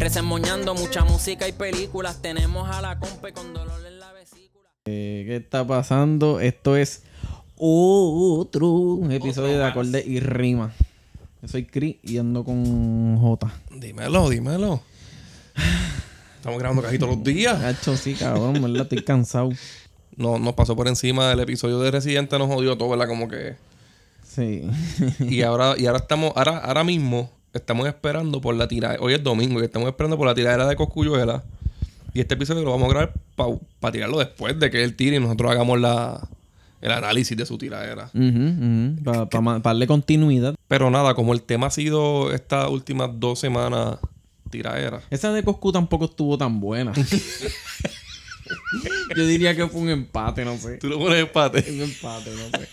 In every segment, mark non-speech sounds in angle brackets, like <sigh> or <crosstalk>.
Resemoñando mucha música y películas. Tenemos a la compa con dolor en la vesícula. Eh, ¿Qué está pasando? Esto es otro episodio de Acorde y Rima. Yo soy Chris y ando con J. Dímelo, dímelo. Estamos grabando casi todos los días. Hacho, sí, cabrón, ¿verdad? Estoy cansado. No, nos pasó por encima del episodio de Residente, nos jodió todo, ¿verdad? Como que. Sí. Y ahora, y ahora estamos, ahora, ahora mismo estamos esperando por la tiradera. Hoy es domingo y estamos esperando por la tiradera de Coscuyuela. Y este episodio lo vamos a grabar para tirarlo después de que él tire y nosotros hagamos la, el análisis de su tiradera. Para darle continuidad. Pero nada, como el tema ha sido estas últimas dos semanas tiradera. Esa de Coscu tampoco estuvo tan buena. <laughs> Yo diría que fue un empate, no sé. ¿Tú lo pones empate? Un empate, no sé.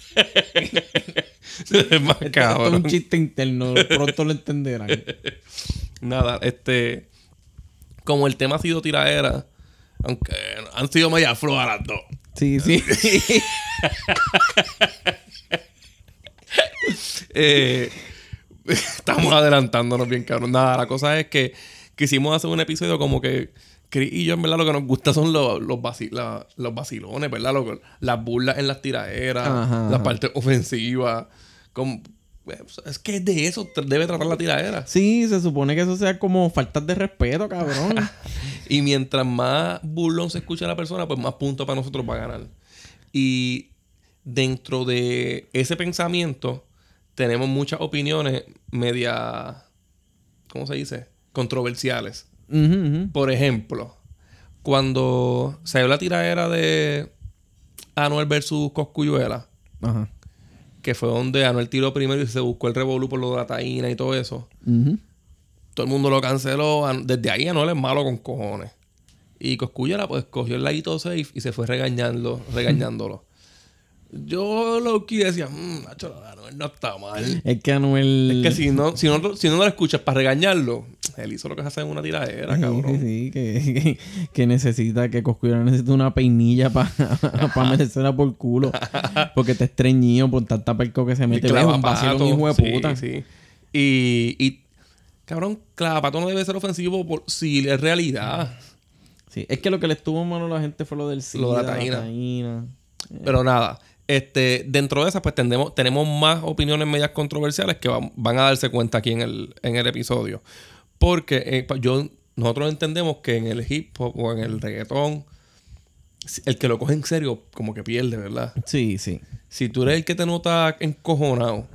<laughs> <laughs> es más Esto cabrón. es un chiste interno, pronto lo entenderán. <laughs> Nada, este. Como el tema ha sido tiradera, aunque han sido media flojas las dos. Sí, sí. <laughs> Eh, estamos adelantándonos bien, cabrón. Nada, la cosa es que quisimos hacer un episodio como que. Chris y yo, en verdad, lo que nos gusta son los, los, vaci- la- los vacilones, ¿verdad? Lo- las burlas en las tiraderas, Ajá, las ajá. partes ofensivas. Como, es que de eso debe tratar la tiradera. Sí, se supone que eso sea como faltas de respeto, cabrón. <laughs> Y mientras más burlón se escucha a la persona, pues más puntos para nosotros va a ganar. Y dentro de ese pensamiento, tenemos muchas opiniones media. ¿Cómo se dice? Controversiales. Por ejemplo, cuando dio la tiradera de Anuel versus Coscuyuela, Ajá. Que fue donde Anuel tiró primero y se buscó el revolú por lo de la taína y todo eso. Todo el mundo lo canceló. An- Desde ahí Anuel es malo con cojones. Y Coscuyuela pues cogió el ladito safe y se fue regañando, regañándolo. Yo lo que decía, mmm, Nacho, Anuel no está mal. Es que Anuel. Es que si no, si no, si no lo escuchas para regañarlo, él hizo lo que se hace en una tiradera, Sí, cabrón. sí, sí, que, que, que necesita, que Coscuyo necesita una peinilla para <laughs> merecerla por culo. Porque te estreñido por tanta perco que se mete. Es un Clavapato, hijo de sí, puta. sí. Y, y, cabrón, clavapato no debe ser ofensivo por, si es realidad. Sí, es que lo que le estuvo malo a la gente fue lo del SIDA, Lo de la taína. Pero nada, este, dentro de esas, pues tendemos, tenemos más opiniones medias controversiales que van, van a darse cuenta aquí en el, en el episodio. Porque eh, yo, nosotros entendemos que en el hip hop o en el reggaetón, el que lo coge en serio, como que pierde, ¿verdad? Sí, sí. Si tú eres el que te nota encojonado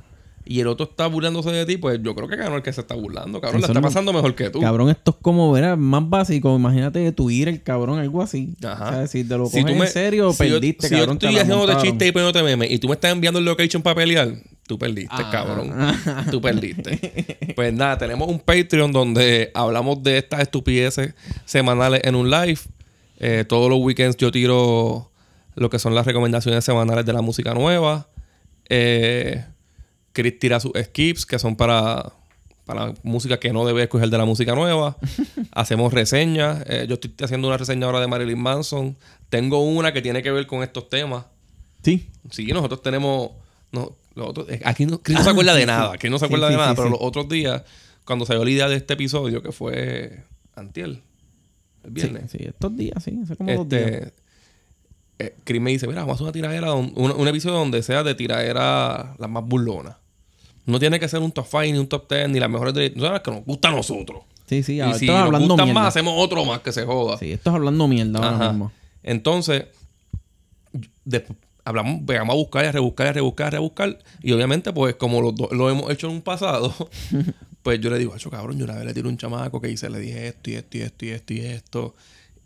y el otro está burlándose de ti, pues yo creo que ganó el que se está burlando, cabrón. Eso la está no- pasando mejor que tú. Cabrón, esto es como, verás, más básico. Imagínate tu ir el cabrón, algo así. Ajá. O sea, si te lo Si coges tú me- en serio, si yo- perdiste, si cabrón. yo te estoy la haciendo de montaron. chiste y poniéndote meme y tú me estás enviando el location para pelear, tú perdiste, Ah. cabrón. <laughs> Tú perdiste. pues nada, tenemos un Patreon donde hablamos de estas estupideces semanales en un live. Eh, todos los weekends yo tiro lo que son las recomendaciones semanales de la música nueva. Eh, Chris tira sus skips, que son para, para música que no debe escoger de la música nueva. <laughs> Hacemos reseñas. Eh, yo estoy haciendo una reseña ahora de Marilyn Manson. Tengo una que tiene que ver con estos temas. Sí. Sí, nosotros tenemos. No, los otros- eh, aquí no, Chris no se acuerda de nada. Chris no se Ah, Sí, acuerda sí, de nada. sí, pero los otros días, cuando salió la idea de este episodio, que fue Antiel, el viernes. Sí, estos días, sí. Hace como dos días. Este, eh, Chris me dice, mira, vamos a hacer una tiradera, un, un episodio donde sea de tiradera las más burlonas. No tiene que ser un top 5 ni un top 10 ni las mejores de... No, las que nos gusta a nosotros. Sí, sí. y ahora si nos hablando gustan mierda. más, hacemos otro más que se joda. Sí, esto es hablando mierda ahora Ajá. mismo. Entonces, después hablamos, vamos a buscar y a rebuscar y a rebuscar y a rebuscar. Y obviamente, pues, como los dos lo hemos hecho en un pasado, <laughs> pues yo le digo, acho cabrón, yo una vez le tiro un chamaco que hice, le dije esto y esto y esto y esto y esto.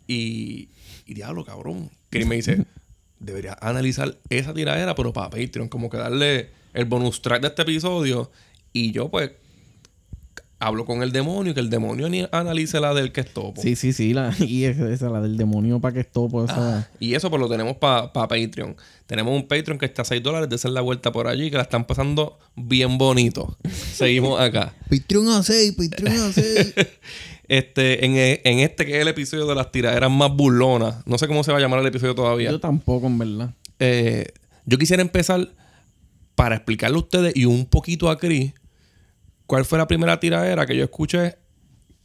Y, y diablo, cabrón. Que me dice, <laughs> debería analizar esa tiradera, pero para Patreon, como que darle el bonus track de este episodio. Y yo, pues, hablo con el demonio y que el demonio ni analice la del que es topo. Sí, sí, sí. La, <laughs> y esa, la del demonio para que es topo. Esa... Y eso pues lo tenemos para Patreon. Tenemos un Patreon que está a 6 dólares. De la vuelta por allí. Que la están pasando bien bonito. <laughs> Seguimos acá. Patreon a 6, Patreon a 6. <laughs> este, en, en, este que es el episodio de las tiraderas más burlonas. No sé cómo se va a llamar el episodio todavía. Yo tampoco, en verdad. Eh, yo quisiera empezar para explicarle a ustedes y un poquito a Chris ¿Cuál fue la primera tiradera que yo escuché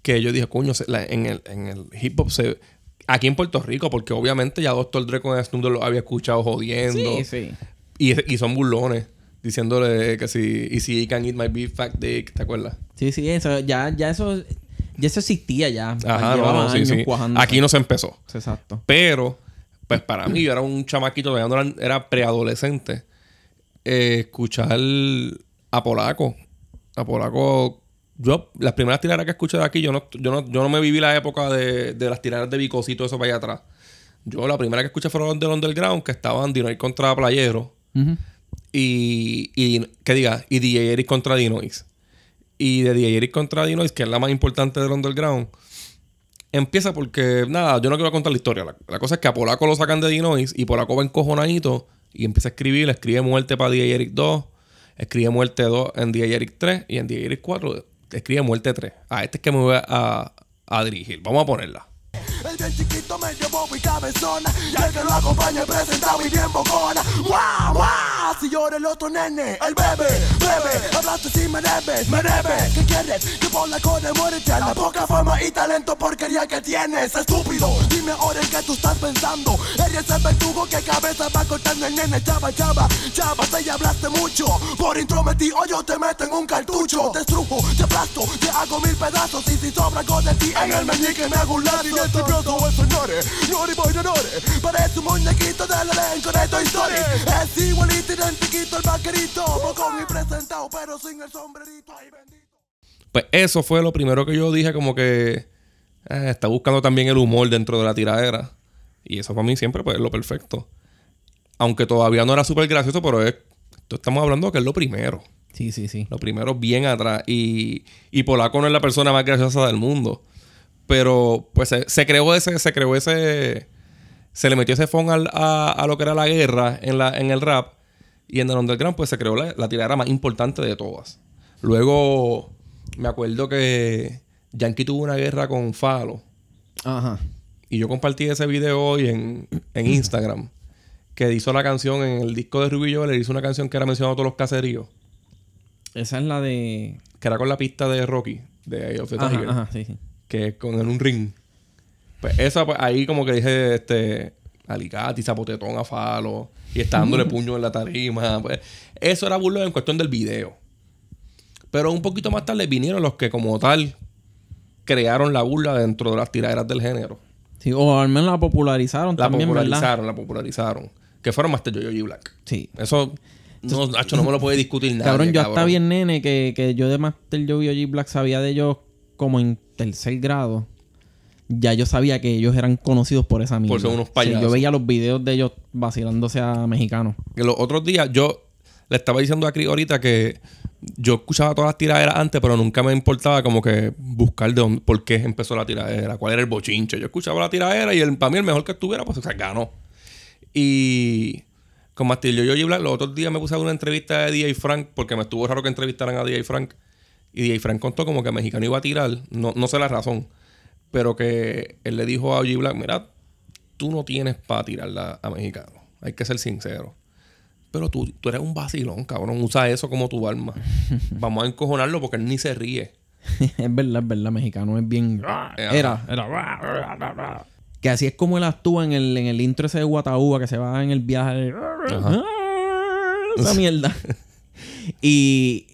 que yo dije, coño, en, el, en el hip hop se... Aquí en Puerto Rico, porque obviamente ya Dr. Dre con Snoop lo había escuchado jodiendo. Sí, sí. Y, y son burlones diciéndole que si y si can eat my beef fat dick, ¿te acuerdas? Sí, sí, eso ya ya eso ya eso existía ya. Ajá, no, sí, sí. Aquí no se empezó. Exacto. Pero pues para mí yo era un chamaquito, era preadolescente. Eh, escuchar a Polaco a Polaco. Yo, las primeras tiradas que escuché de aquí, yo no, yo no, yo no me viví la época de, las tiradas de Vicosito, eso para allá atrás. Yo la primera que escuché fueron del Underground, que estaban Dinois contra Playero. y, y, que diga, y DJ Eric contra Dinois. Y de DJ Eric contra Dinois, que es la más importante del Underground, empieza porque, nada, yo no quiero contar la historia. La, cosa es que a Polaco lo sacan de Dinois y Polaco va encojonadito y empieza a escribir, escribe muerte para DJ Eric 2 escribe muerte 2 en DJ Eric 3 y en DJ Eric 4 escribe muerte 3. Ah, este es que me voy a, a dirigir. Vamos a ponerla. El bien chiquito, medio bobo y cabezona. Y el que lo acompaña presentado y bien bocona. ¡Guau, guau! Si llora el otro nene, el bebé, bebé. Hablaste si me debes, me debes. ¿Qué quieres? Que por la cone ya La poca fama y talento porquería que tienes, estúpido. Dime ahora en qué tú estás pensando. Eres el verdugo que cabeza va cortando el nene. Chava, chava, chava, te ya hablaste mucho. Por intrometido yo te meto en un cartucho. Te estrujo, te aplasto, te hago mil pedazos. Y si sobra algo de ti en el meñique me hago un lazo todo es nore, nori boy nore. Parece un muñequito del elenco de Toy Story. Es igualito, identiquito el vaquerito. Bocón y presentado, pero sin el sombrerito. Ay, bendito. Pues eso fue lo primero que yo dije, como que eh, está buscando también el humor dentro de la tiradera. Y eso para mí siempre pues, es lo perfecto. Aunque todavía no era súper gracioso, pero es, estamos hablando que es lo primero. Sí, sí, sí. Lo primero bien atrás. Y, y Polaco no es la persona más graciosa del mundo. Pero pues se, creó ese, se creó ese, se le metió ese phone a, lo que era la guerra en, la, en el rap. Y en el underground pues se creó la, la tiradera más importante de todas. Luego me acuerdo que Yankee tuvo una guerra con Falo. Ajá. Y yo compartí ese video hoy en, en Instagram. que hizo la canción en el disco de Rubillo. Le hizo una canción que era mencionado todos los caseríos. Esa es la de. Que era con la pista de Rocky, de of the Tiger. Ajá, sí, sí que es con en un ring. Pues esa, pues ahí como que dije, este, alicate y zapotetón a falo. Y está dándole puño en la tarima. Pues eso era burlo en cuestión del video. Pero un poquito más tarde vinieron los que como tal crearon la burla dentro de las tiraderas del género. Sí, o al menos la popularizaron la también, popularizaron, La popularizaron, Que fueron Master Yo-Yo y Black. Sí. Eso... No, Nacho, no me lo puede discutir nada. <laughs> Cabrón, yo hasta bien nene que, que yo de Master Joe y Black sabía de ellos como en tercer grado, ya yo sabía que ellos eran conocidos por esa mierda. Por ser unos payasos. yo veía los videos de ellos vacilándose a mexicanos. Que los otros días yo le estaba diciendo a Cris ahorita que yo escuchaba todas las tiraderas antes, pero nunca me importaba como que buscar de dónde, por qué empezó la tiradera, cuál era el bochinche. Yo escuchaba la tiradera y el, para mí el mejor que estuviera, pues se ganó. Y con Mastillo yo y Black, los otros días me puse a una entrevista de DJ Frank, porque me estuvo raro que entrevistaran a DJ Frank. Y DJ Frank contó como que el mexicano iba a tirar, no, no sé la razón, pero que él le dijo a OG Black, mira, tú no tienes para tirarla a mexicano, hay que ser sincero. Pero tú, tú eres un vacilón, cabrón, usa eso como tu arma. <laughs> Vamos a encojonarlo porque él ni se ríe. <laughs> es verdad, es verdad, mexicano es bien... Era, era... Que así es como él actúa en el, en el intro ese de Guataúba que se va en el viaje. <laughs> Esa mierda. y,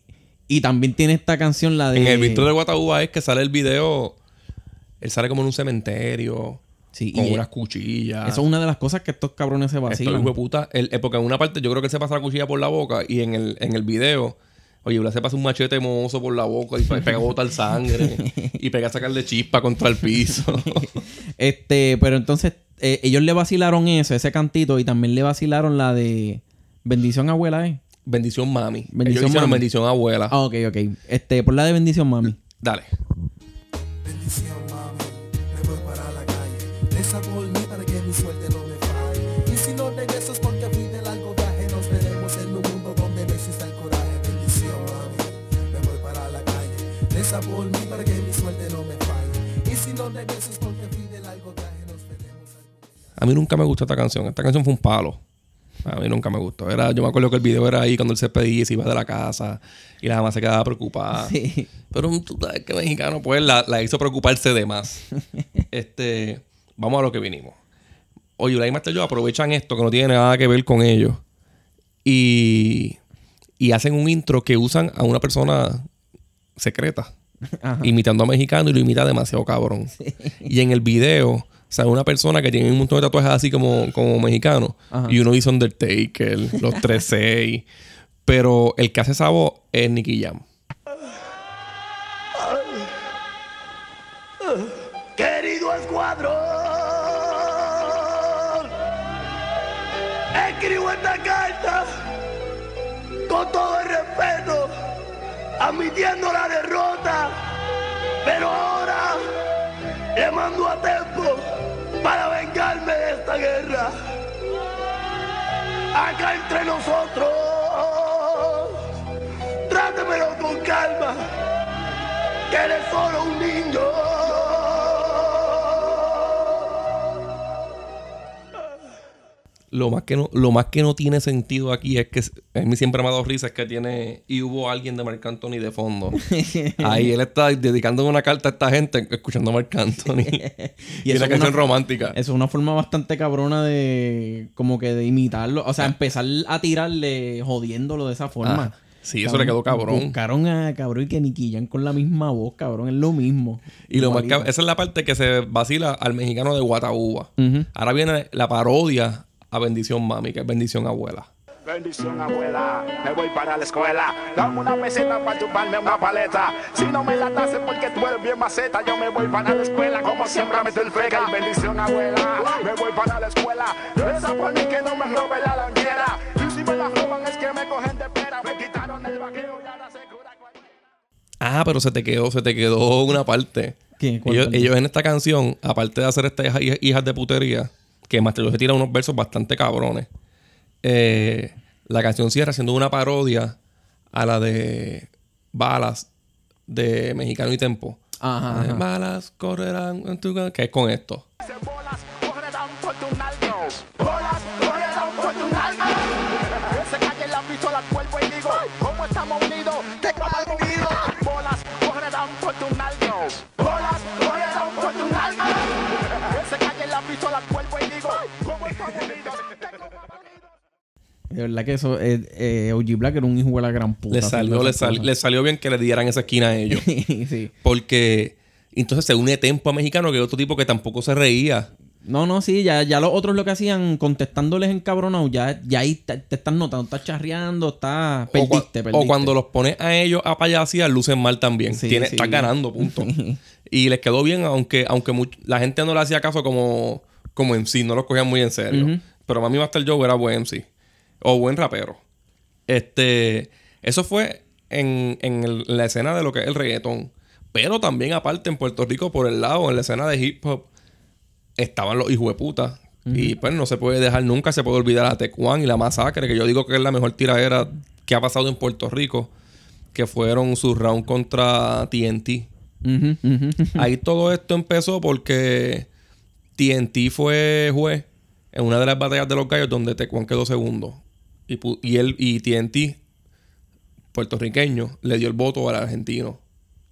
y también tiene esta canción, la de. En el intro de Guataúba es que sale el video. Él sale como en un cementerio. Sí, con unas cuchillas. Eso es una de las cosas que estos cabrones se vacilan. Esto es puta. El, porque en una parte yo creo que él se pasa la cuchilla por la boca y en el, en el video. Oye, Blas se pasa un machete mozo por la boca y pega bota el sangre. y pega a sacarle chispa contra el piso. <laughs> este, pero entonces, eh, ellos le vacilaron eso, ese cantito, y también le vacilaron la de Bendición Abuela, ¿eh? Bendición Mami. Bendición Mami. Bendición Abuela. Ah, ok, ok. Este, por la de Bendición Mami. Dale. Bendición, mami, me voy para la calle. Esa por mí para que mi suerte no me falle. Y si no regreso es porque fui de largo viaje. Nos veremos en un mundo donde no exista el coraje. Bendición, mami, me voy para la calle. Esa por mí para que mi suerte no me falle. Y si no regreso es porque fui de largo viaje. Nos veremos A mí nunca me gustó esta canción. Esta canción fue un palo. A mí nunca me gustó. Era, yo me acuerdo que el video era ahí cuando él se pedía y se iba de la casa y la mamá se quedaba preocupada. <laughs> Sí. Pero tú sabes que mexicano, pues la, la hizo preocuparse de más. <laughs> este, vamos a lo que vinimos. Oye, y Master Joe aprovechan esto que no tiene nada que ver con ellos y, y hacen un intro que usan a una persona secreta <laughs> Ajá. imitando a mexicano y lo imita demasiado cabrón. Y en el video sale una persona que tiene un montón de tatuajes así como, como mexicano. Ajá. Y uno dice Undertaker, los <laughs> 3-6. Pero el que hace esa voz es Nicky Jam. Querido escuadrón, escribo esta carta con todo el respeto, admitiendo la derrota, pero ahora le mando a tiempo para vengarme de esta guerra. Acá entre nosotros, trátemelo con calma, que eres solo un niño. Lo más, que no, lo más que no tiene sentido aquí es que a mí siempre me ha dado risa es que tiene y hubo alguien de Marc Anthony de fondo. <laughs> Ahí él está dedicando una carta a esta gente escuchando a Marc Anthony. <laughs> y, <laughs> una es canción una- romántica. Eso es una forma bastante cabrona de como que de imitarlo. O sea, empezar a tirarle jodiéndolo de esa forma. Ah, sí, eso le quedó cabrón. Buscaron a cabrón y que Jam con la misma voz, cabrón. Es lo mismo. Y lo más esa es la parte que se vacila al mexicano de Guataúba. Ahora viene la parodia a Bendición Mami, que es Bendición Abuela. Bendición abuela, me voy para la escuela. Dame una peseta para chuparme una paleta. Si no me la das es porque tú eres bien maceta. Yo me voy para la escuela como siempre me el feca. Bendición abuela, me voy para la escuela. Reza por mí que no me robe la languera. Y si me la roban es que me cogen de pera. Me quitaron el vaqueo y ahora se cura cualquiera. Ah, pero se te quedó, se te quedó una parte. ¿Qué? ¿Cuál Ellos, parte? ellos en esta canción, aparte de hacer estas hija- hijas de putería, que Master Logic tira unos versos bastante cabrones. eh, la canción cierra siendo una parodia a la de Balas de Mexicano y Tempo. Ajá, Eh, ajá. Balas correrán en tu que es con esto. De verdad que eso, eh, eh, OG Black era un hijo de la gran puta. Le salió, le, sal- salió bien que le dieran esa esquina a ellos. <laughs> sí. Porque entonces se une Tempo a Mexicano, que es otro tipo que tampoco se reía. No, no, sí, ya, ya los otros lo que hacían contestándoles encabronados, ya, ya ahí te, te están notando, estás charreando, estás... O Perdiste, o, cuando los pones a ellos a payasear, lucen mal también. Sí, sí. Estás ganando, punto. <laughs> y les quedó bien, aunque, aunque much- la gente no le hacía caso como, como MC, no lo cogían muy en serio. Ujú. Pero Mami Master Joe era buen MC. O buen rapero. Este, eso fue en, en el- la escena de lo que es el reggaetón. Pero también, aparte, en Puerto Rico, por el lado, en la escena de hip hop, estaban los hijos de puta. Y pues no se puede dejar nunca, se puede olvidar a Tech One y la masacre, que yo digo que es la mejor tiradera que ha pasado en Puerto Rico, que fueron sus round contra TNT. <laughs> Ahí todo esto empezó porque TNT fue juez en una de las batallas de los gallos donde Tecuan quedó segundo. Y, y él y TNT, puertorriqueño, le dio el voto al argentino,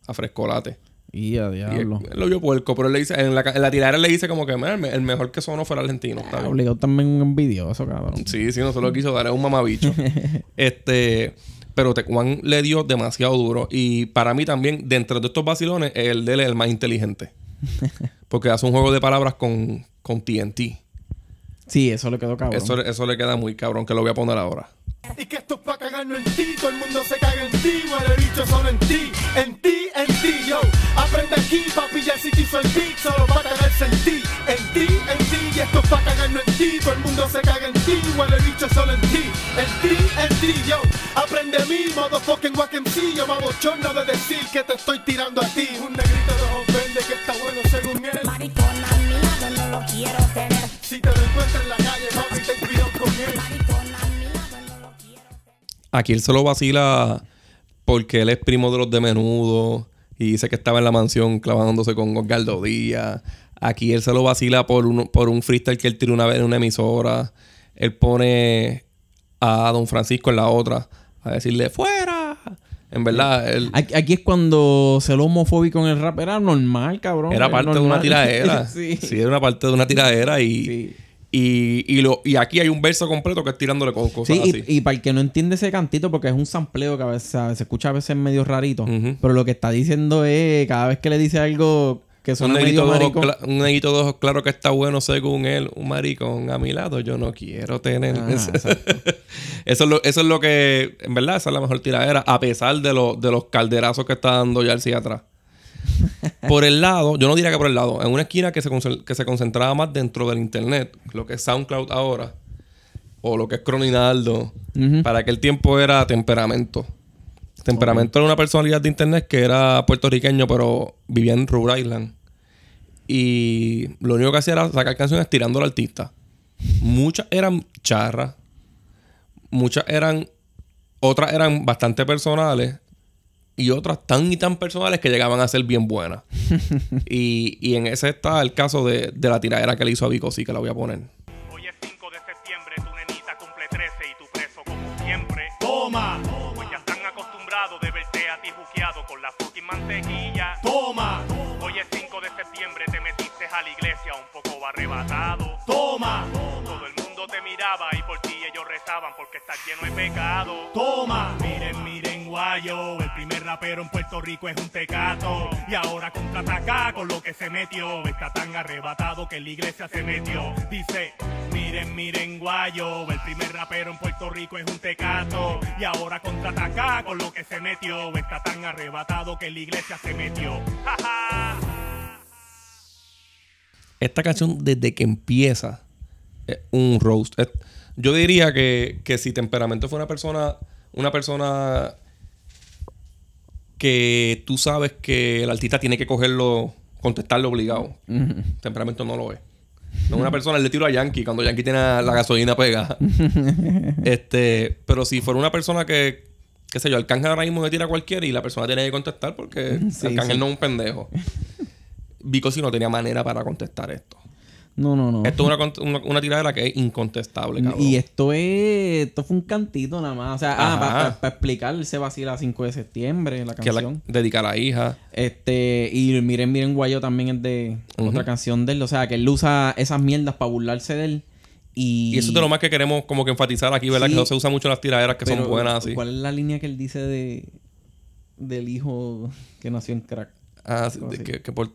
a Frescolate. Y a Y él, diablo. él lo vio puerco, pero él le dice, en la, en la tiradera le dice como que "Mira, el, me- el mejor que sonó fue el argentino. Bien. Obligado también un envidioso, cabrón. Sí, sí, no se lo quiso dar, es un mamabicho. <laughs> este, pero Tecuan le dio demasiado duro. Y para mí también, dentro de estos vacilones, el de él es el más inteligente. <laughs> Porque hace un juego de palabras con, con TNT. Sí, eso le quedó cabrón. Eso, eso le queda muy cabrón, que lo voy a poner ahora. Y que esto es pa' cagarnos en ti, todo el mundo se caga en ti, muere bicho solo en ti, en ti, en ti, yo. Aprende aquí, papi, ya si te hizo el beat, solo pa' cagarse en ti, en ti, en ti, y esto es pa' cagarnos en ti, todo el mundo se caga en ti, muere bicho solo en ti, en ti, en ti, yo. Aprende mi modo fucking yo me abochorno de decir que te estoy tirando a ti. Aquí él se lo vacila porque él es primo de los de menudo y dice que estaba en la mansión clavándose con Osgardo Díaz. Aquí él se lo vacila por un, por un freestyle que él tiró una vez en una emisora. Él pone a Don Francisco en la otra a decirle ¡Fuera! En verdad, él... aquí, es cuando se lo homofóbico en el rap era normal, cabrón. Era parte de una <laughs> tiradera. sí. era una parte de una tiradera y y, y, lo, y aquí hay un verso completo que es tirándole con cosas Sí, así. y, y para el que no entiende ese cantito, porque es un sampleo que a veces a- se escucha a veces medio rarito, pero lo que está diciendo es cada vez que le dice algo que Un suena negrito, medio un negrito de ojos claro que está bueno según él. Un maricón a mi lado yo no quiero tener. Ah, <laughs> eso, es lo, eso es lo que, en verdad, esa es la mejor tiradera. A pesar de, lo- de los calderazos que está dando Yarcy atrás. <laughs> por el lado, yo no diría que por el lado, en una esquina que se, que se concentraba más dentro del internet, lo que es SoundCloud ahora, o lo que es Croninaldo, para aquel tiempo era temperamento. Temperamento era una personalidad de internet que era puertorriqueño, pero vivía en Rhode Island. Y lo único que hacía era sacar canciones tirando al artista. Muchas eran charras. Muchas eran. Otras eran bastante personales. Y otras tan y tan personales que llegaban a ser bien buenas. <laughs> y, y en ese está el caso de, de la tiradera que le hizo a Vico, sí que la voy a poner. Hoy es 5 de septiembre, tu nenita cumple 13 y tu preso como siempre. Toma, Pues ya están acostumbrados de verte a ti juqueado con la fucking mantequilla. toma, Hoy es 5 de septiembre, te metiste a la iglesia un poco arrebatado. toma, Todo el mundo te miraba y por ti ellos rezaban porque estás lleno de pecado. toma. Miren, miren, guayo, el primer rapero en Puerto Rico es un tecato. Y ahora contraataca con lo que se metió. Está tan arrebatado que la iglesia se metió. Dice, miren, miren, guayo, el primer rapero en Puerto Rico es un tecato. Y ahora contraataca con lo que se metió. Está tan arrebatado que la iglesia se metió. esta canción desde que empieza es un roast. Es- yo diría que, que si Temperamento fue una persona, una persona que tú sabes que el artista tiene que cogerlo, contestarlo obligado. Temperamento no lo es. No es una persona, le tiro a Yankee cuando Yankee tiene la gasolina pegada. <laughs> este, pero si fuera una persona que, qué sé yo, Arcángel ahora mismo me tira a cualquiera y la persona tiene que contestar porque <laughs> Sí, Arcángel sí. no es un pendejo. <laughs> Vico sí no tenía manera para contestar esto. No, no, no. Esto es una, una, una tiradera que es incontestable, cabrón. Y esto es. Esto fue un cantito nada más. O sea, ah, para explicar, él se vacila 5 de septiembre, la que la canción. dedica a la hija. Este, y Miren, Miren Guayo también es de Ujú. otra canción de él. O sea, que él usa esas mierdas para burlarse de él. Y, Y eso es de lo más que queremos como que enfatizar aquí, ¿verdad? Sí. que no se usan mucho las tiraderas que son buenas así. ¿Cuál es la línea que él dice de del hijo que nació en crack? Ah, que, que por...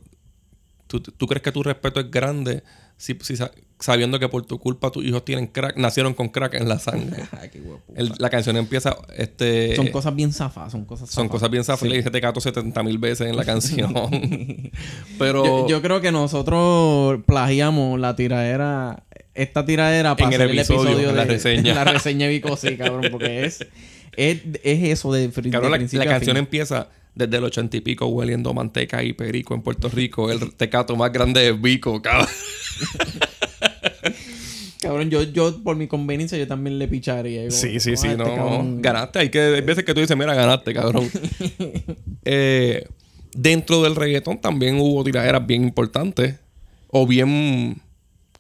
¿Tú, tú crees que tu respeto es grande si, si sa- sabiendo que por tu culpa tus hijos tienen crack, nacieron con crack en la sangre? <laughs> El- la canción empieza, este... son cosas bien zafas, son cosas son zafas. cosas bien zafas. Le dije te cato 70 mil veces en la canción. <laughs> <laughs> Pero... Yo, yo creo que nosotros plagiamos la tiradera, esta tiradera para En el episodio, en la de reseña. la reseña de Vico, sí, cabrón, porque es, es, es eso de, Cabrón, de la, la canción empieza desde el ochenta y pico hueliendo manteca y perico en Puerto Rico. El tecato más grande es Vico, cabrón. <laughs> Cabrón, yo, yo por mi conveniencia yo también le picharía. Como, Sí, sí, "Ah, sí, este no. cabrón". Ganaste. Hay que, hay veces que tú dices, mira, ganaste, cabrón. <laughs> Eh, dentro del reggaetón también hubo tiraderas bien importantes o bien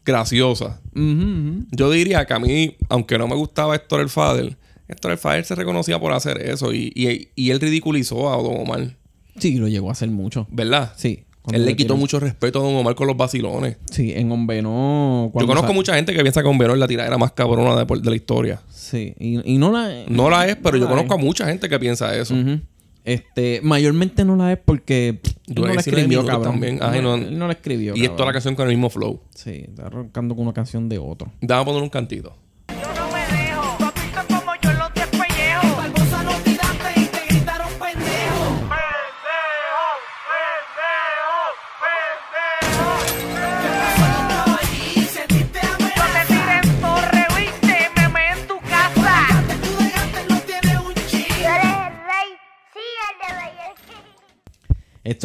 graciosas. Yo diría que a mí, aunque no me gustaba Héctor el Fader, Héctor el Fader se reconocía por hacer eso y, y- y él ridiculizó a Don Omar, Sí, lo llegó a hacer mucho. ¿verdad? Sí. Él le quitó mucho respeto a Don Omar con los vacilones. Sí, en Ombeno. Yo conozco mucha gente que piensa que Bombero es la tiradera más cabrona de, la historia. Sí, y, y no la No la es, pero no yo conozco es. a mucha gente que piensa eso. Este, mayormente no la es porque no la 19 escribió, cabrón. también. Ay, no, él no la escribió. Y es toda la cabrón. canción con el mismo flow. Sí, está arrancando con una canción de otro. Dame a poner un cantito.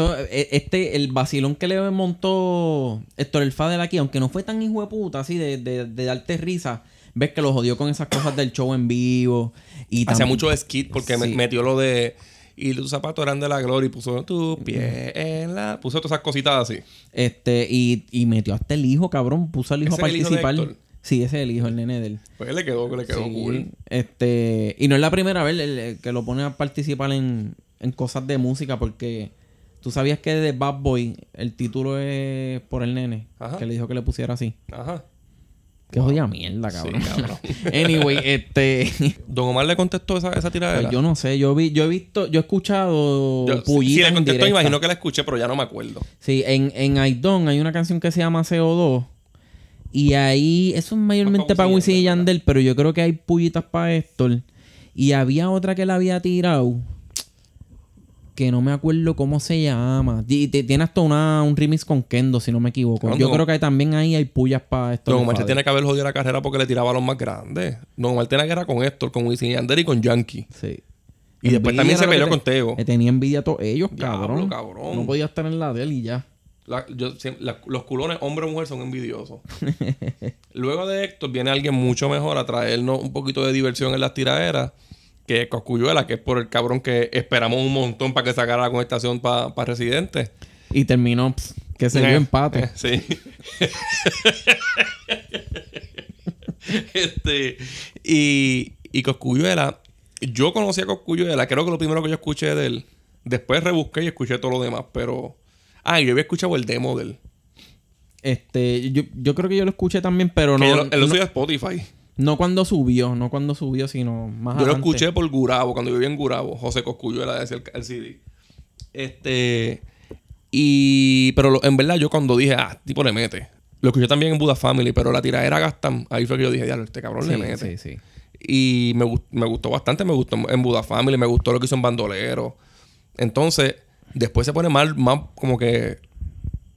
Esto, e- este, el vacilón que le montó Héctor el Fader aquí, aunque no fue tan hijo de puta así de, de, de darte risa, ves que lo jodió con esas cosas del show en vivo. Y Hacía mucho skit porque Sí. metió lo de. Y tus zapatos eran de la gloria y puso tu pie en la. Puso todas esas cositas así. Este, y, y metió hasta el hijo, cabrón. Puso al hijo ¿Ese a es el hijo de participar. Sí, ese es el hijo, el nene de él. Pues le quedó, le quedó Sí, cool. Este, y no es la primera vez el- el que lo pone a participar en, en cosas de música porque tú sabías que de Bad Boy el título es por el nene, Ajá. que le dijo que le pusiera así. Ajá. Qué jodida mierda, cabrón. Sí, cabrón. <laughs> anyway, este, <laughs> Don Omar le contestó esa, esa tiradera. pues yo no sé, yo vi, yo he visto, yo he escuchado Yo- si le contestó, imagino que la escuché, pero ya no me acuerdo. Sí, en, en Aidon hay una canción que se llama CO2. Y ahí, eso es mayormente para pa' Wisin y Yandel, pero yo creo que hay pullitas para Héctor. Y había otra que la había tirado. Que no me acuerdo cómo se llama. Y te- tiene hasta una, un remix con Kendo, si no me equivoco. Yo creo que también ahí hay pullas para Héctor. Don Omar se tiene que haber jodido la carrera porque le tiraba a los más grandes. Don Omar tenía guerra con Héctor, con Wisin y Yandel y con Yankee. Sí. Y después también se era peleó que con te- Tego. Tenía envidia a todos ellos, Diablo, cabrón. cabrón. No podía estar en la de él y ya. La- yo siem- la- los culones, hombre o mujer, son envidiosos. <laughs> Luego de Héctor viene alguien mucho mejor a traernos un poquito de diversión en las tiraderas, que es Coscuyuela, que es por el cabrón que esperamos un montón para que sacara la conectación para Residente. Y terminó, que se dio Eh, empate. eh, <laughs> sí. <laughs> este, y, y Coscuyuela, yo conocí a Coscuyuela, creo que lo primero que yo escuché de él, después rebusqué y escuché todo lo demás, pero... Ah, yo había escuchado el demo de él. Este, yo, yo creo que yo lo escuché también, pero Que no, él lo no, subió a Spotify. No cuando subió, no cuando subió, sino más Yo lo escuché por Gurabo, cuando yo vivía en Gurabo. José Coscuyuela decía el, el CD. Este. Y. Pero lo- en verdad, yo cuando dije, ah, tipo le mete. Lo escuché también en Buda Family, pero la tiradera Gastam. Ahí fue que yo dije, diablo, este cabrón le Sí, mete. sí, sí. Y me gustó bastante, me gustó en Buda Family, me gustó lo que hizo en Bandolero. Entonces, después se pone más, más como que.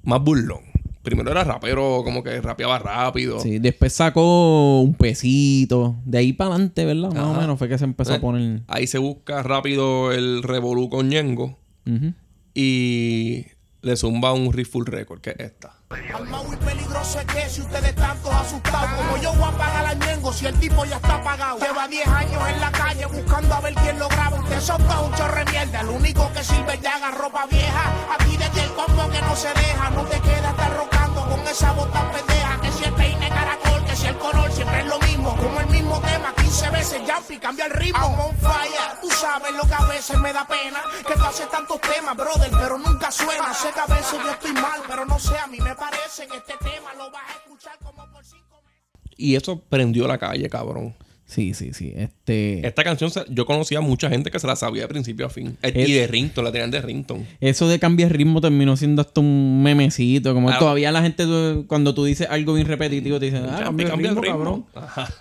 Más burlón. Primero era rapero, como que rapeaba rápido. Sí, después sacó un pesito. De ahí para adelante, ¿verdad? Más o menos fue que se empezó Eh, a poner. Ahí se busca rápido el revolú con Ñengo. Ujú. y le zumba un riff full record, que es esta. Alma muy peligroso es que si ustedes están todos asustados, como yo voy a pagar a Ñengo si el tipo ya está pagado. Lleva 10 años en la calle buscando a ver quién lo graba. Usted son todos un chorre mierda, lo único que sirve es llaga, ropa vieja. Aquí desde el combo que no se deja, no te quedas estar rocando con esa bota pendeja. Que si el peine caracol, que si el color, siempre es lo mismo. Como el mismo tema, 15 veces y cambia el ritmo. I'm on fire, tú sabes lo que a veces me da pena. Que tú haces tantos temas, brother, pero nunca suena. Sé que a veces yo estoy mal, pero no sé, a mí me parece que este tema lo vas a escuchar como por cinco meses. Y eso prendió la calle, cabrón. Sí, sí, sí. Este. Esta canción yo conocía a mucha gente que se la sabía de principio a fin. Eh, Es- y de Rington, la tenían de Rington. Eso de cambiar ritmo terminó siendo hasta un memecito. Como Ah. todavía la gente, cuando tú dices algo bien repetitivo, te dicen, ah, cambia el ritmo, cabrón.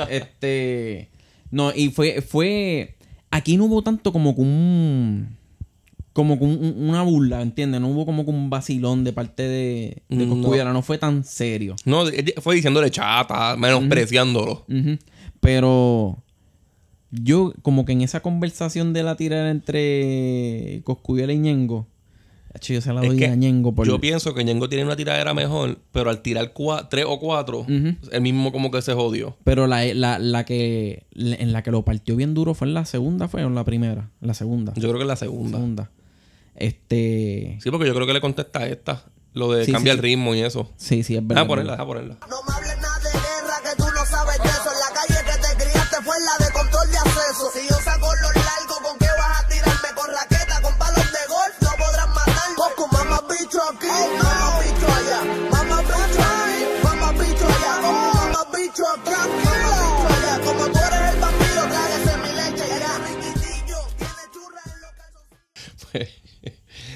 Este. No, y fue, fue. Aquí no hubo tanto como que un. Como que un- un- una burla, ¿entiendes? No hubo como que un vacilón de parte de, de No. Cosculluela, no. fue tan serio. No, fue diciéndole chata, menospreciándolo. Pero yo, como que en esa conversación de la tirada entre Coscuyuela y Ñengo, yo se la doy a Ñengo por Yo pienso que Ñengo tiene una tiradera mejor, pero al tirar cua- tres o cuatro, Ujú. el mismo como que se jodió. Pero la, la, la que la- en la que lo partió bien duro fue en la segunda, fue o en la primera. La segunda. Yo creo que es la segunda. segunda. Este. Sí, porque yo creo que le contesta a esta. Lo de Sí, cambia sí, el sí. ritmo y eso. Sí, sí, es verdad. Deja ponerla, deja ponerla. No me hables nada de guerra, que tú no sabes de eso. En la calle que te criaste fue la de control de acceso. Si yo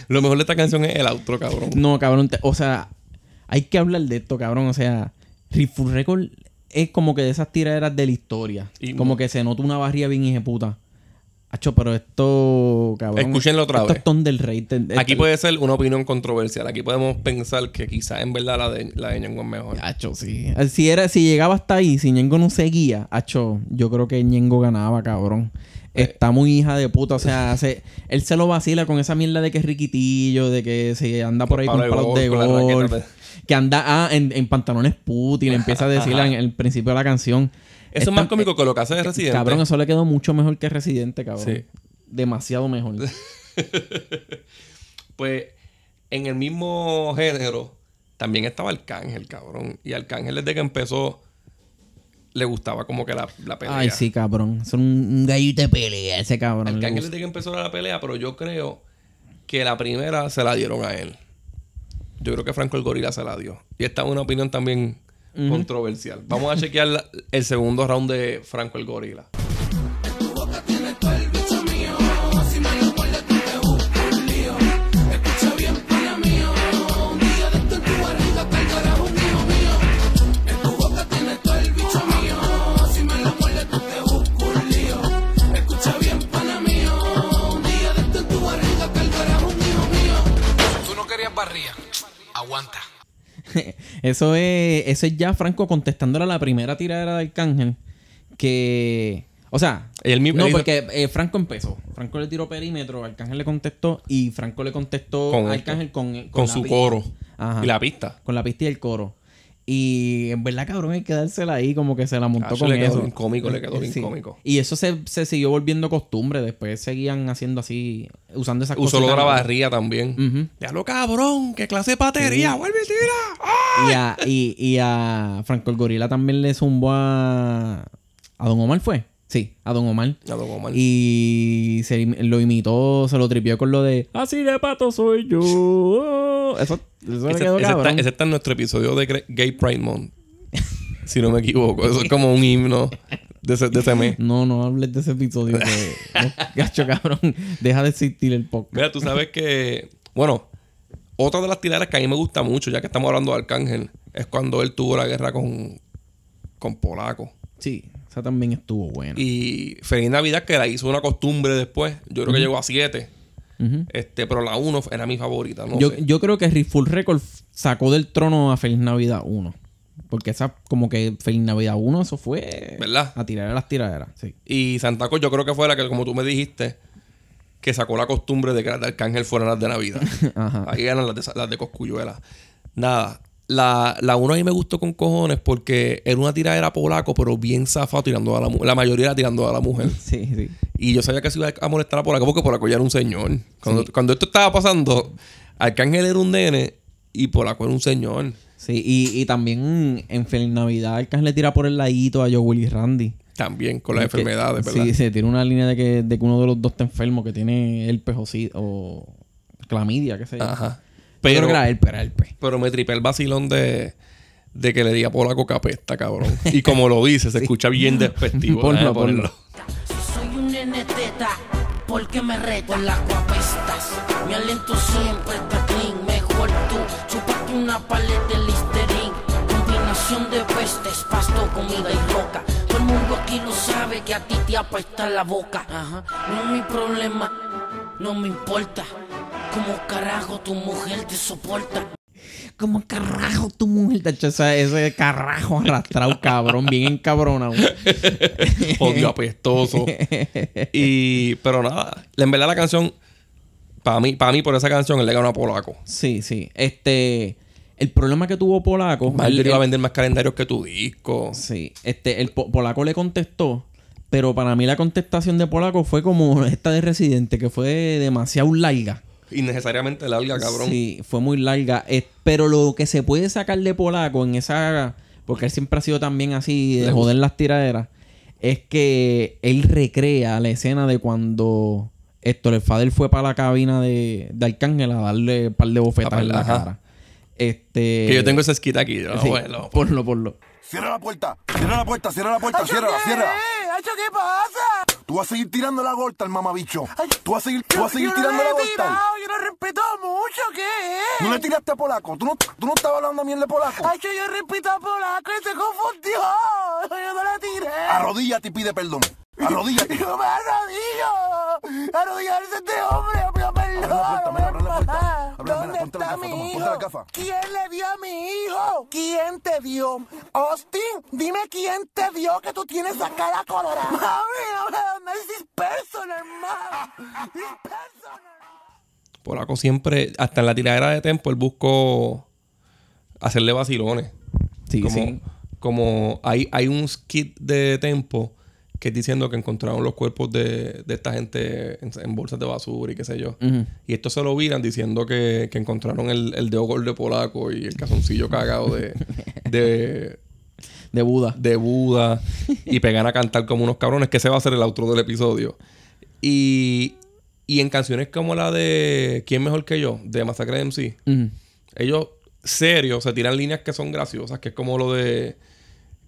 Lo mejor de esta canción es el outro, cabrón. No, cabrón. te- o sea, hay que hablar de esto, cabrón. O sea, Riffle Record es como que de esas tiraderas de la historia. Y como que se nota una barriga bien hijeputa. Hacho, pero esto, cabrón. Escúchenlo otra esto vez. es ton del rey. Te- Aquí puede ser una opinión controversial. Aquí podemos pensar que quizás en verdad la de, la de Ñengo es mejor. Hacho, sí. Si, era, si llegaba hasta ahí, si Ñengo no seguía, Hacho, yo creo que Ñengo ganaba, cabrón. Eh. Está muy hija de puta. O sea, se- él se lo vacila con esa mierda de que es riquitillo, de que se anda por ahí Con palos de golf, Que anda ah, en, en pantalones put y le empieza a decir en el principio de la canción. Eso es más cómico que lo que hace de Residente. Cabrón, eso le quedó mucho mejor que Residente, cabrón. Sí. Demasiado mejor. <laughs> Pues en el mismo género también estaba Arcángel, cabrón. Y Arcángel desde que empezó le gustaba como que la, la pelea. Ay, sí, cabrón. Son un un gallito de pelea ese cabrón. Arcángel gusta. desde que empezó la pelea, pero yo creo que la primera se la dieron a él. Yo creo que Franco el Gorila se la dio. Y esta es una opinión también controversial. Vamos a chequear la- el segundo round de Franco el Gorila. Eso es, eso es ya Franco contestándole a la primera tiradera de Arcángel. Que. O sea, El mismo- no, porque eh, Franco empezó. Franco le tiró perímetro, Arcángel le contestó y Franco le contestó Con a. Arcángel con, Con su pista. coro. Ajá. Y la pista. Con la pista y el coro. Y en verdad, cabrón, hay que dársela ahí, como que se la montó Ah, eso con le quedó eso. bien cómico, le quedó bien cómico. Y eso se, se siguió volviendo costumbre. Después seguían haciendo así, usando esas Usó cosas. lo de la barría también. Ujú. Ya lo cabrón, qué clase de batería, vuelve y tira. Y a, y, y a Franco el Gorila también le zumbó a. ¿A Don Omar fue? Sí, a Don Omar. A Don Omar. Y se lo imitó, se lo tripió con lo de Así de pato soy yo. Eso, Ese, quedó ese está, cabrón. ese está en nuestro episodio de Gay Pride Month. <laughs> si no me equivoco. Eso es como un himno de ese, de ese mes. No, no hables de ese episodio. Que, no, <laughs> gacho, cabrón. Deja de existir el podcast. Mira, tú sabes que. Bueno, otra de las tiraderas que a mí me gusta mucho, ya que estamos hablando de Arcángel, es cuando él tuvo la guerra con, con Polaco. Sí, esa también estuvo buena. Y Feliz Navidad, que la hizo una costumbre después. Yo creo que llegó a 7. Ujú. Este, pero la 1 era mi favorita. No yo, sé. yo creo que Full Record sacó del trono a Feliz Navidad 1. Porque esa, como que Feliz Navidad 1, eso fue. ¿Verdad? A tirar a las tiraderas, sí. Y Santa Cruz, yo creo que fue la que, como tú me dijiste, que sacó la costumbre de que las de Arcángel fueran las de Navidad. <laughs> Ajá. Ahí ganan las de, las de Coscuyuela. Nada. La, la uno a mí me gustó con cojones porque era una tiradera polaco, pero bien zafado tirando a la mujer. La mayoría era tirando a la mujer. <laughs> Sí, sí. Y yo sabía que se iba a molestar a Polaco porque Polaco ya era un señor. Cuando, cuando esto estaba pasando, Arcángel era un nene y Polaco era un señor. Sí, y, y también en Feliz Navidad Arcángel le tira por el ladito a Joe Willy Randy. También con las Que- enfermedades, ¿verdad? Sí, se tiene una línea de que, de que uno de los dos está enfermo, que tiene herpes o, sí- o clamidia, qué sé yo. Ajá. Pero, Pero, era era herpes. pero me tripé el vacilón de, de que le diga Polaco capesta, cabrón. Y como lo dice, se <laughs> escucha bien despectivo. Ponlo, Déjame ponlo. Si soy un nene teta, ¿por qué me reto en las guapestas? Mi aliento siempre está clean, mejor tú. Chúpate una paleta de Listerine. Combinación de pestes, pasto, comida y roca. Todo el mundo aquí lo sabe que a ti te apesta la boca. Ajá. No es mi problema, no me importa. Como carajo tu mujer te soporta. Como carajo tu mujer, tacho, ese, ese carajo arrastrado, cabrón, bien encabronado. <laughs> Odio apestoso. y, pero nada, en verdad la canción, para mí, para mí por esa canción, él le ganó a Polaco. Sí, sí. Este. El problema que tuvo Polaco. Él- iba a vender más calendarios que tu disco. Sí. Este, el po- Polaco le contestó. Pero para mí la contestación de Polaco fue como esta de Residente, que fue demasiado larga. Innecesariamente larga, cabrón. Sí, fue muy larga. Eh, pero lo que se puede sacar de Polaco en esa. Porque él siempre ha sido también así, de joder las tiraderas. Es que él recrea la escena de cuando Héctor el Fader fue para la cabina de, de Arcángel a darle un par de bofetadas en la Ajá. cara. Este. Que yo tengo ese skit aquí. yo, Sí, abuelo. ponlo, ponlo. Cierra la puerta, cierra la puerta, cierra la puerta, cierra, cierra. ¿Qué pasa? Tú vas a seguir tirando la gorta al mamabicho. Tú vas a seguir, tú vas a seguir yo tirando no la gorta. yo no respeto mucho, ¿qué? No le tiraste a polaco. Tú no, tú no estabas hablando a mí de polaco. Ay, que yo respeto a Polaco y se confundió. Yo no la tiré. Arrodíllate y pide perdón. Arrodíllate. <laughs> Yo me arrodillo. Arrodillarse este hombre, pido perdón. Abre la puerta, abre la puerta. ¿Dónde ponte la está gafa, mi toma, hijo? ponte la gafa. ¿Quién le dio a mi hijo? ¿Quién te dio? Austin, dime quién te dio que tú tienes la cara colorada. <laughs> Polaco siempre, hasta en la tiradera de Tempo, él buscó hacerle vacilones. Sí, como, sí. como hay, hay un skit de Tempo que es diciendo que encontraron los cuerpos de, de esta gente en, en bolsas de basura y qué sé yo. Y esto se lo viran diciendo que, que encontraron el, el dedo gordo de polaco y el calzoncillo cagado de, de, <laughs> De Buda. de Buda y pegan a cantar como unos cabrones, que ese va a ser el outro del episodio. Y, y en canciones como la de ¿Quién mejor que yo? de Masacre de MC, ellos serios se tiran líneas que son graciosas, que es como lo de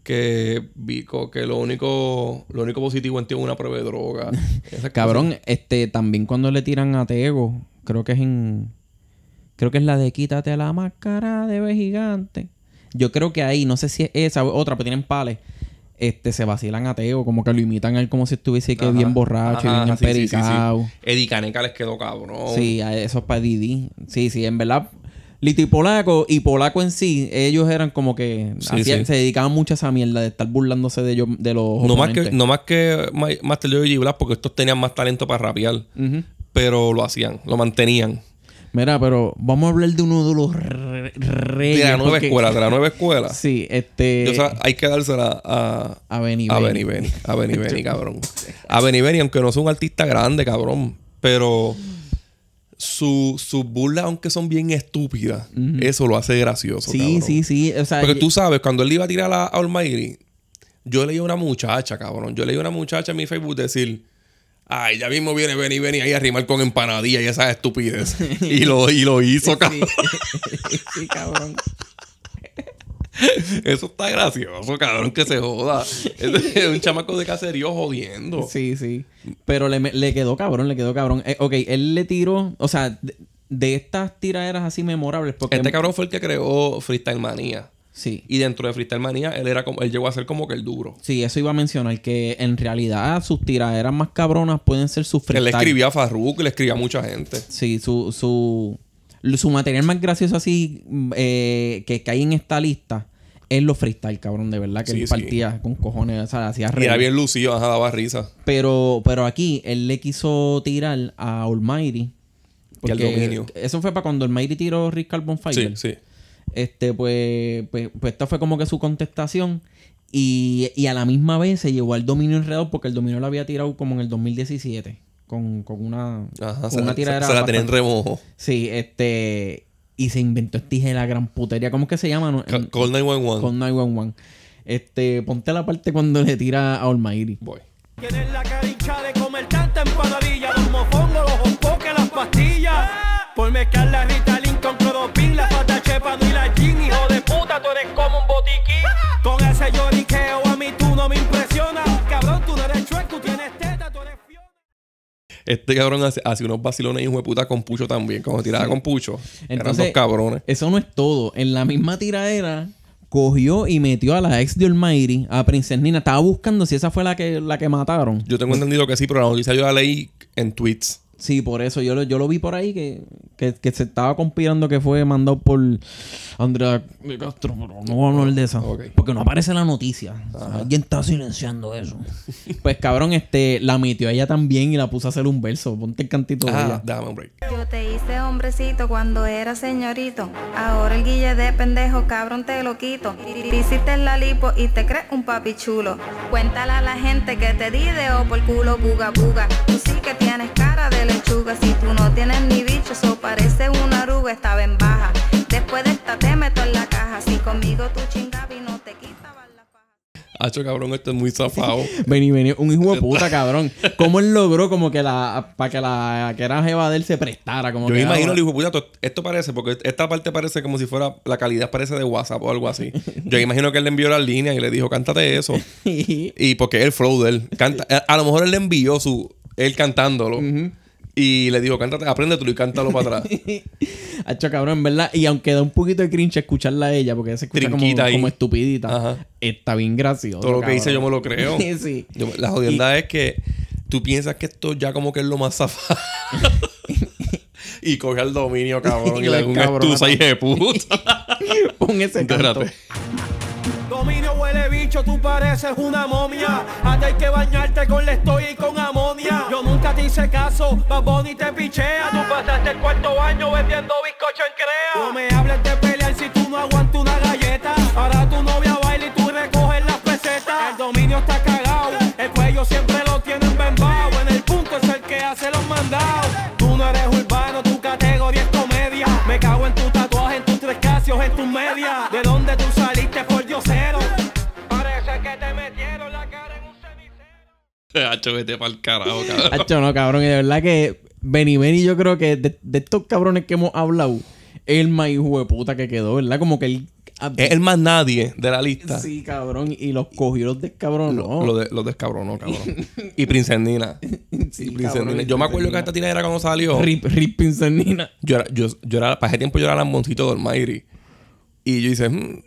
que Vico, que lo único lo único positivo en ti es una prueba de droga. <laughs> Cabrón, cosas. este, también cuando le tiran a Tego, creo que es en. Creo que es la de quítate la máscara de B gigante. Yo creo que ahí, no sé si es esa o otra, pero tienen pales. Este, se vacilan a Tego, como que lo imitan a él como si estuviese que Ajá. bien borracho Ajá, y bien sí, sí, sí, sí. empericado. Eddie Caneca les quedó cabrón. Sí, eso es para Didi. Sí, sí, en verdad. Lito y Polaco, y Polaco en sí, ellos eran como que Sí, hacían- sí. se dedicaban mucho a esa mierda de estar burlándose de ellos, de los No más, que, no más que Ma- Master Joe y Black, porque estos tenían más talento para rapear. Pero lo hacían, lo mantenían. Mira, pero vamos a hablar de uno de los re- reyes. De la nueva porque- escuela, de la nueva escuela. <laughs> Sí, este. Yo, o sea, hay que dársela a, a Benny a Benny. Benny. A Benny <laughs> Benny, cabrón. A Benny Benny, aunque no sea un artista grande, cabrón. Pero su- sus burlas, aunque son bien estúpidas, eso lo hace gracioso. Sí, cabrón. sí, sí. O sea, Porque tú sabes, cuando él iba a tirar a, a Almighty, yo leí a una muchacha, cabrón. Yo leí a una muchacha en mi Facebook decir. Ay, ya mismo viene Benny Benny ahí a rimar con empanadilla y esas estupidez. y, lo, y lo hizo, cabrón. <laughs> sí, cabrón. Eso está gracioso, cabrón, que se joda. Es un chamaco de caserío jodiendo. Sí, sí. Pero le, le quedó cabrón, le quedó cabrón. Eh, ok, él le tiró. O sea, de, de estas tiraderas así memorables. Porque Este cabrón fue el que creó Freestyle Manía. Sí. Y dentro de Freestyle Manía, él era como, él llegó a ser como que el duro. Sí, eso iba a mencionar. Que en realidad sus tiraderas más cabronas pueden ser sus Él le freestyle. escribía a Farruko y le escribía a mucha gente. Sí, su, su, su material más gracioso así mm, eh, que cae en esta lista es los freestyle, cabrón, de verdad, que Sí, él sí. partía con cojones, o sea, hacía Y era reír. bien lucido, ajá, daba risa. Pero, pero aquí él le quiso tirar a Almighty. Y al porque dominio. Eso fue para cuando Almighty tiró Rick Carbon Sí, Fighter. sí. Este, pues, pues, pues esta fue como que su contestación. Y, y a la misma vez se llevó al dominio enredado porque el dominio lo había tirado como en el 2017. Con, con una, Ajá, con se, una se- tiradera. se la tenía en remojo. Sí, este. Y se inventó este de la gran putería. ¿Cómo es que se llama? No, Ca- en- Call 911. Con 911. Este, ponte la parte cuando le tira a Almighty. Voy. Tienes la cara hincha de comer tanta empanadilla, los mofongos, los las pastillas. Por mezclar la Ritalin ese lloriqueo a mí tú no me impresionas. Cabrón, tú no eres chuec, tú tienes teta, tú eres fiona. Este cabrón hace, hace unos vacilones hijo de puta con Pucho también. Como tiraba con Pucho. eran Entonces, dos cabrones. Eso no es todo. En la misma tiradera, cogió y metió a la ex de Almighty, a Princess Nina. Estaba buscando si esa fue la que, la que mataron. Yo tengo entendido que sí, pero la noticia yo la leí en tweets. Sí, por eso yo lo, yo lo vi por ahí que, que, que se estaba conspirando que fue mandado por Andrea de Castro, pero no vamos a hablar de eso. Ok. Porque no aparece en la noticia. O sea, alguien está silenciando eso. pues cabrón, este la metió a ella también y la puso a hacer un verso. Ponte el cantito de Ah, ella. dame un break. Yo te hice hombrecito cuando era señorito. Ahora el guille de pendejo, cabrón, te lo quito. Te hiciste la lipo y te crees un papi chulo. Cuéntale a la gente que te di de o por culo buga buga. Tú sí que tienes cara de lechuga. Si tú no tienes ni bicho, eso parece una aruga, estaba en baja. Después de esta te meto en la caja. Si conmigo tú chingabas y no te quitabas la faja. Hacho, cabrón, este es muy zafado. <laughs> Vení, vení, un hijo de puta, cabrón. ¿Cómo él logró como que la para que la que era jeva de él se prestara? Como Yo me que, imagino el hijo de puta, to- esto parece, porque esta parte parece como si fuera, la calidad parece de WhatsApp o algo así. <laughs> Yo imagino que él le envió las líneas y le dijo, cántate eso. <laughs> y porque es el flow de él. Canta, a, a lo mejor él le envió su, él cantándolo. Y le dijo, cántate, apréndetelo y cántalo para atrás. <laughs> Hacho, cabrón, en verdad. Y aunque da un poquito de cringe escucharla a ella, porque se escucha como, estupidita, Ajá. está bien gracioso. Todo lo que dice yo me lo creo. <laughs> sí. Yo- la jodienda es que tú piensas que esto ya como que es lo más zafado. <laughs> y coge al dominio, cabrón. y le da un estuza y de puta. Pon ese canto. Espérate. Dominio huele bicho, tú pareces una momia. Hasta hay que bañarte con lestoy y con amonia. Yo nunca te hice caso, Bad y te pichea. Tú pasaste el cuarto año bebiendo bizcocho en crea. No me hables de pelear si tú no aguantas una galleta. Ahora tu novia baila y tú recoges las pesetas. El dominio está cagado, el cuello siempre lo tienen bembao. En el punto es el que hace los mandados. Tú no eres urbano, tu categoría es comedia. Me cago en tu tatuaje, en tus tres casios, en tus medias. ¿De dónde tú sabes? <laughs> Hacho, vete pa'l carajo, cabrón. Hacho, no, cabrón. Y de verdad que Benny Benny, yo creo que de, de estos cabrones que hemos hablado, es el más hijo de puta que quedó, ¿verdad? Como que él. Es el más nadie de la lista. Sí, cabrón. Y los cogió los descabronó. Lo, de, lo descabronó, cabrón. <laughs> y Princernina. Sí, y cabrón, Yo me acuerdo que esta tira era cuando salió. Rip, Rip Pincernina. Yo era, yo, yo era, para ese tiempo yo era lamboncito de Almighty. Y yo hice, hmm,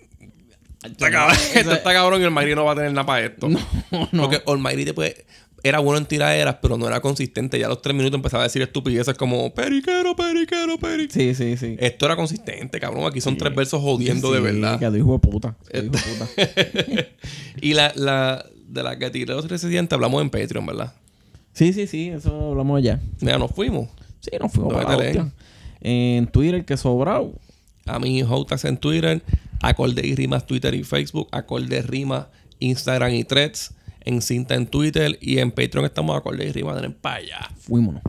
está cabrón, esto está cabrón y Almighty no va a tener nada para esto. <laughs> Porque Almighty después era bueno en tiraderas, pero no era consistente. Ya a los tres minutos empezaba a decir estupideces como periquero, periquero, periquero. Sí, sí, sí. Esto era consistente, cabrón. Aquí son tres versos jodiendo de verdad. Quedó hijo de puta. hijo de puta. <laughs> y la, la de la que tiré los residentes hablamos en Patreon, ¿verdad? Sí, sí, sí. Eso hablamos ya. Ya nos fuimos. Sí, nos fuimos ¿Dónde para la. En Twitter, que sobrado. A mí, Joutas en Twitter, Acorde y Rimas Twitter y Facebook, Acorde Rimas Instagram y Threads, en Cinta en Twitter y en Patreon estamos Acorde y Rimas, en para allá. Fuímonos.